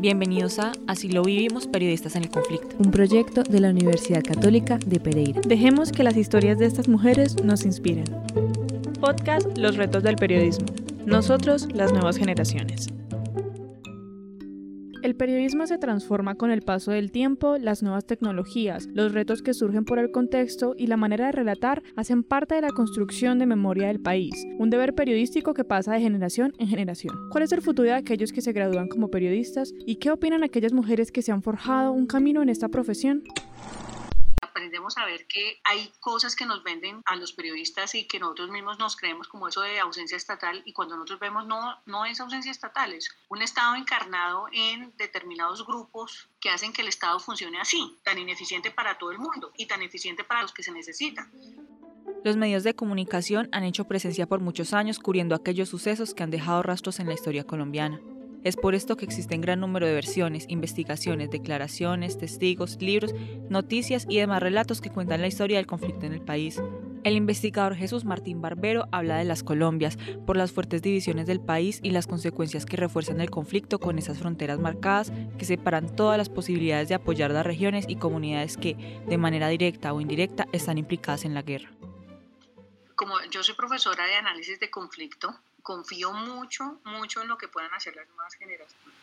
Bienvenidos a Así lo vivimos, periodistas en el conflicto. Un proyecto de la Universidad Católica de Pereira. Dejemos que las historias de estas mujeres nos inspiren. Podcast Los retos del periodismo. Nosotros, las nuevas generaciones. El periodismo se transforma con el paso del tiempo, las nuevas tecnologías, los retos que surgen por el contexto y la manera de relatar hacen parte de la construcción de memoria del país, un deber periodístico que pasa de generación en generación. ¿Cuál es el futuro de aquellos que se gradúan como periodistas y qué opinan aquellas mujeres que se han forjado un camino en esta profesión? Aprendemos a ver que hay cosas que nos venden a los periodistas y que nosotros mismos nos creemos como eso de ausencia estatal y cuando nosotros vemos no, no es ausencia estatal, es un Estado encarnado en determinados grupos que hacen que el Estado funcione así, tan ineficiente para todo el mundo y tan eficiente para los que se necesitan. Los medios de comunicación han hecho presencia por muchos años cubriendo aquellos sucesos que han dejado rastros en la historia colombiana. Es por esto que existen gran número de versiones, investigaciones, declaraciones, testigos, libros, noticias y demás relatos que cuentan la historia del conflicto en el país. El investigador Jesús Martín Barbero habla de las Colombias por las fuertes divisiones del país y las consecuencias que refuerzan el conflicto con esas fronteras marcadas que separan todas las posibilidades de apoyar las regiones y comunidades que, de manera directa o indirecta, están implicadas en la guerra. Como yo soy profesora de análisis de conflicto, confío mucho, mucho en lo que puedan hacer las nuevas generaciones.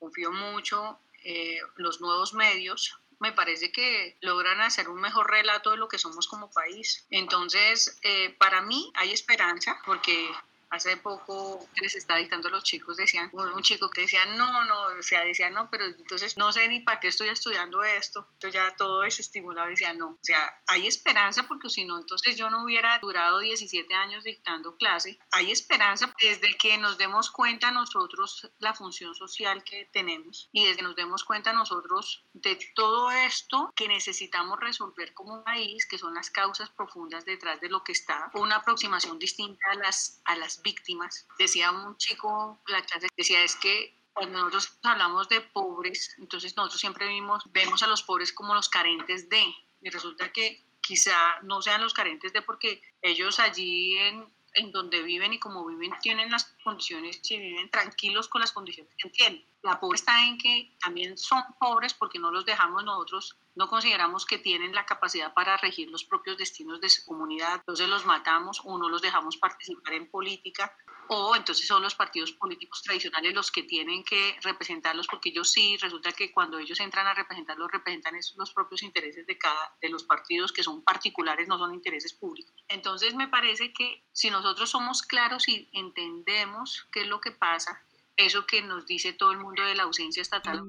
Confío mucho en eh, los nuevos medios. Me parece que logran hacer un mejor relato de lo que somos como país. Entonces, eh, para mí hay esperanza porque Hace poco les estaba dictando a los chicos, decían, un chico que decía, no, no, o sea, decía, no, pero entonces no sé ni para qué estoy estudiando esto. Entonces ya todo desestimulado decía, no, o sea, hay esperanza porque si no, entonces yo no hubiera durado 17 años dictando clase. Hay esperanza desde que nos demos cuenta nosotros la función social que tenemos y desde que nos demos cuenta nosotros de todo esto que necesitamos resolver como país, que son las causas profundas detrás de lo que está, una aproximación distinta a las, a las víctimas. Decía un chico, la clase decía es que cuando nosotros hablamos de pobres, entonces nosotros siempre vimos, vemos a los pobres como los carentes de, y resulta que quizá no sean los carentes de porque ellos allí en, en donde viven y como viven tienen las condiciones y viven tranquilos con las condiciones que tienen. La pobreza está en que también son pobres porque no los dejamos nosotros no consideramos que tienen la capacidad para regir los propios destinos de su comunidad, entonces los matamos o no los dejamos participar en política, o entonces son los partidos políticos tradicionales los que tienen que representarlos, porque ellos sí, resulta que cuando ellos entran a representarlos, representan los propios intereses de cada de los partidos que son particulares, no son intereses públicos. Entonces me parece que si nosotros somos claros y entendemos qué es lo que pasa, eso que nos dice todo el mundo de la ausencia estatal,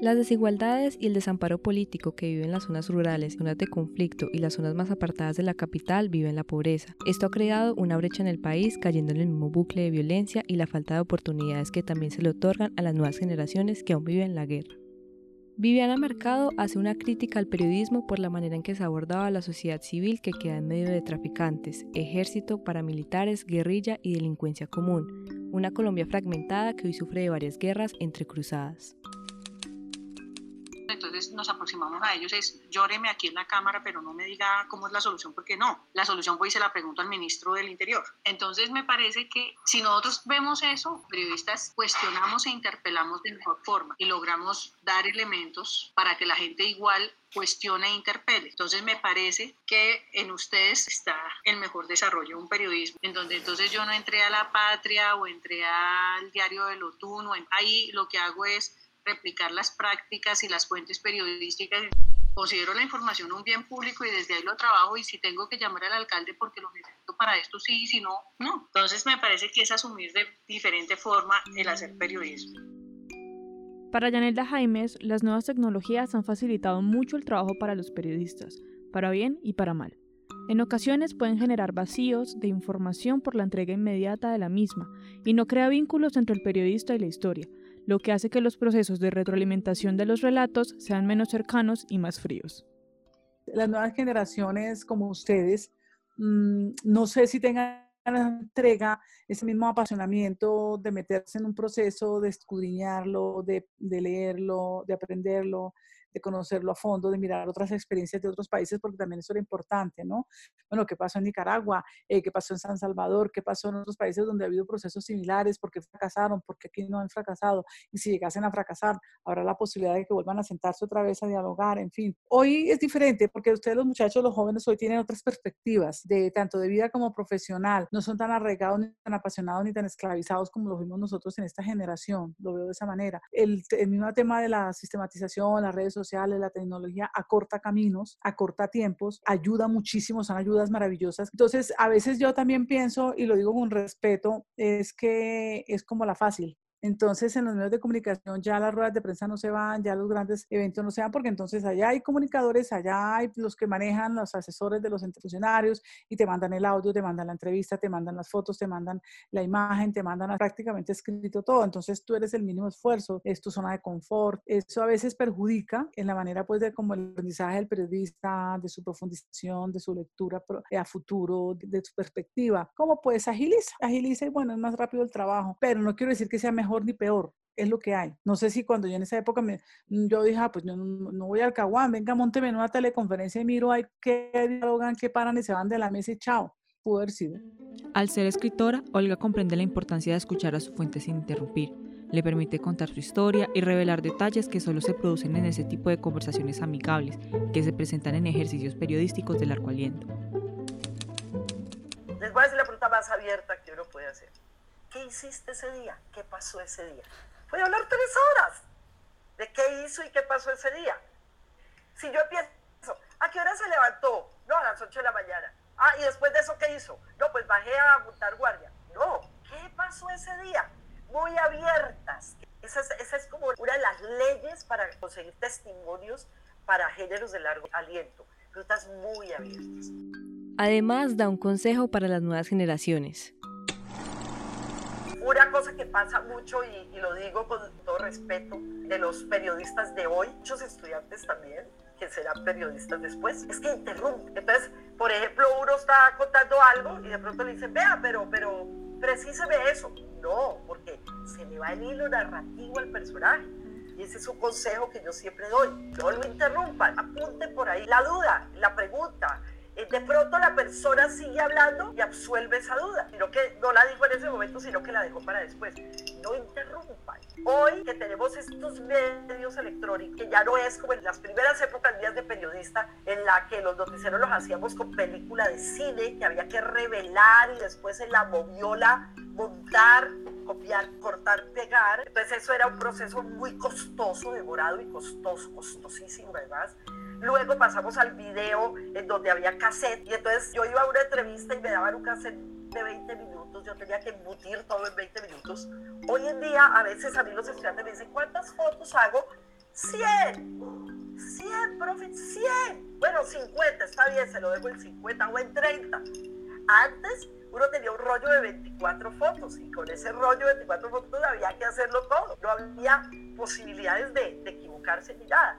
las desigualdades y el desamparo político que viven las zonas rurales, zonas de conflicto y las zonas más apartadas de la capital viven la pobreza. Esto ha creado una brecha en el país, cayendo en el mismo bucle de violencia y la falta de oportunidades que también se le otorgan a las nuevas generaciones que aún viven la guerra. Viviana Mercado hace una crítica al periodismo por la manera en que se abordaba la sociedad civil que queda en medio de traficantes, ejército, paramilitares, guerrilla y delincuencia común, una Colombia fragmentada que hoy sufre de varias guerras entre cruzadas entonces nos aproximamos a ellos, es llóreme aquí en la Cámara, pero no me diga cómo es la solución, porque no, la solución voy y se la pregunto al ministro del Interior. Entonces me parece que si nosotros vemos eso, periodistas cuestionamos e interpelamos de mejor forma y logramos dar elementos para que la gente igual cuestione e interpele. Entonces me parece que en ustedes está el mejor desarrollo de un periodismo, en donde entonces yo no entré a La Patria o entré al diario del Otuno, ahí lo que hago es replicar las prácticas y las fuentes periodísticas. Considero la información un bien público y desde ahí lo trabajo y si tengo que llamar al alcalde porque lo necesito para esto, sí, si no, no. Entonces me parece que es asumir de diferente forma el hacer periodismo. Para Yanelda Jaimes, las nuevas tecnologías han facilitado mucho el trabajo para los periodistas, para bien y para mal. En ocasiones pueden generar vacíos de información por la entrega inmediata de la misma y no crea vínculos entre el periodista y la historia, lo que hace que los procesos de retroalimentación de los relatos sean menos cercanos y más fríos. Las nuevas generaciones como ustedes, mm, no sé si tengan entrega, ese mismo apasionamiento de meterse en un proceso, de escudriñarlo, de, leerlo, de aprenderlo, de conocerlo a fondo, de mirar otras experiencias de otros países, porque también eso era importante, ¿no? Bueno, ¿qué pasó en Nicaragua? Eh, ¿Qué pasó en San Salvador? ¿Qué pasó en otros países donde ha habido procesos similares? ¿Por qué fracasaron? ¿Por qué aquí no han fracasado? Y si llegasen a fracasar, habrá la posibilidad de que vuelvan a sentarse otra vez a dialogar, en fin. Hoy es diferente porque ustedes los muchachos, los jóvenes, hoy tienen otras perspectivas, de tanto de vida como profesional. No son tan arraigados, ni tan apasionados, ni tan esclavizados como lo vimos nosotros en esta generación. Lo veo de esa manera. El, el mismo tema de la sistematización, las redes sociales, la tecnología acorta caminos, acorta tiempos, ayuda muchísimo, son ayudas maravillosas. Entonces, a veces yo también pienso, y lo digo con respeto, es que es como la fácil. Entonces, en los medios de comunicación ya las ruedas de prensa no se van, ya los grandes eventos no se van, porque entonces allá hay comunicadores, allá hay los que manejan los asesores de los funcionarios y te mandan el audio, te mandan la entrevista, te mandan las fotos, te mandan la imagen, te mandan prácticamente escrito todo. Entonces, tú eres el mínimo esfuerzo, es tu zona de confort. Eso a veces perjudica en la manera, pues, de como el aprendizaje del periodista, de su profundización, de su lectura a futuro, de, de su perspectiva. ¿Cómo pues agiliza? Agiliza y bueno, es más rápido el trabajo, pero no quiero decir que sea mejor ni peor, es lo que hay. No sé si cuando yo en esa época me, yo dije, ah, pues yo no, voy al Caguán, venga, monteme en una teleconferencia y miro hay que dialogan, que paran y se van de la mesa y chao. Pudo haber sido. Al ser escritora, Olga comprende la importancia de escuchar a su fuente sin interrumpir. Le permite contar su historia y revelar detalles que solo se producen en ese tipo de conversaciones amigables que se presentan en ejercicios periodísticos del arco aliento. Les voy a hacer la pregunta más abierta que uno puede hacer. ¿Qué hiciste ese día? ¿Qué pasó ese día? Voy a hablar tres horas de qué hizo y qué pasó ese día. Si yo empiezo, ¿a qué hora se levantó? No, a las 8 de la mañana. Ah, y después de eso, ¿qué hizo? No, pues bajé a montar guardia. No, ¿qué pasó ese día? Muy abiertas. Esa es, esa es como una de las leyes para conseguir testimonios para géneros de largo aliento. Preguntas muy abiertas. Además, da un consejo para las nuevas generaciones. Cosa que pasa mucho, y, lo digo con todo respeto, de los periodistas de hoy, muchos estudiantes también, que serán periodistas después, es que interrumpen. Entonces, por ejemplo, uno está contando algo y de pronto le dicen, vea, pero, pero, precíseme eso. No, porque se le va el hilo narrativo al personaje. Y ese es un consejo que yo siempre doy. No lo interrumpan, apunte por ahí la duda, la pregunta, de pronto la persona sigue hablando y absuelve esa duda, sino que no la dijo en ese momento, sino que la dejó para después. No interrumpan. Hoy que tenemos estos medios electrónicos, que ya no es como en las primeras épocas días de periodista, en la que los noticieros los hacíamos con película de cine, que había que revelar y después en la moviola montar, copiar, cortar, pegar. Entonces eso era un proceso muy costoso, demorado y costoso, costosísimo además. Luego pasamos al video en donde había cassette y entonces yo iba a una entrevista y me daban un cassette de 20 minutos, yo tenía que embutir todo en 20 minutos. Hoy en día a veces a mí los estudiantes me dicen, ¿cuántas fotos hago? 100. 100, profe, 100. Bueno, 50, está bien, se lo dejo en 50 o en 30. Antes uno tenía un rollo de 24 fotos y con ese rollo de 24 fotos había que hacerlo todo. No había posibilidades de, de equivocarse ni nada.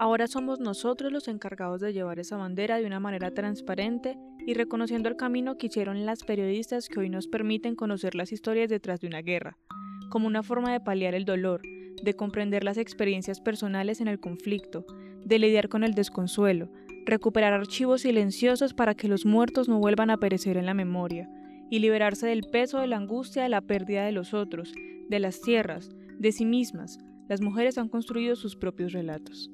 Ahora somos nosotros los encargados de llevar esa bandera de una manera transparente y reconociendo el camino que hicieron las periodistas que hoy nos permiten conocer las historias detrás de una guerra, como una forma de paliar el dolor, de comprender las experiencias personales en el conflicto, de lidiar con el desconsuelo, recuperar archivos silenciosos para que los muertos no vuelvan a perecer en la memoria, y liberarse del peso de la angustia de la pérdida de los otros, de las tierras, de sí mismas. Las mujeres han construido sus propios relatos.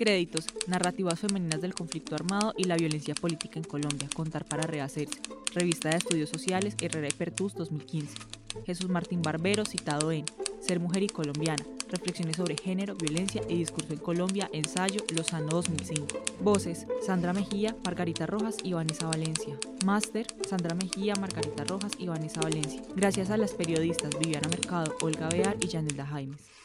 Créditos, narrativas femeninas del conflicto armado y la violencia política en Colombia, Contar para Rehacerse, Revista de Estudios Sociales, Herrera y Pertus 2015. Jesús Martín Barbero, citado en Ser Mujer y Colombiana, Reflexiones sobre Género, Violencia y Discurso en Colombia, ensayo Lozano 2005. Voces, Sandra Mejía, Margarita Rojas y Vanessa Valencia. Máster, Sandra Mejía, Margarita Rojas y Vanessa Valencia. Gracias a las periodistas Viviana Mercado, Olga Bear y Yanelda Jaimes.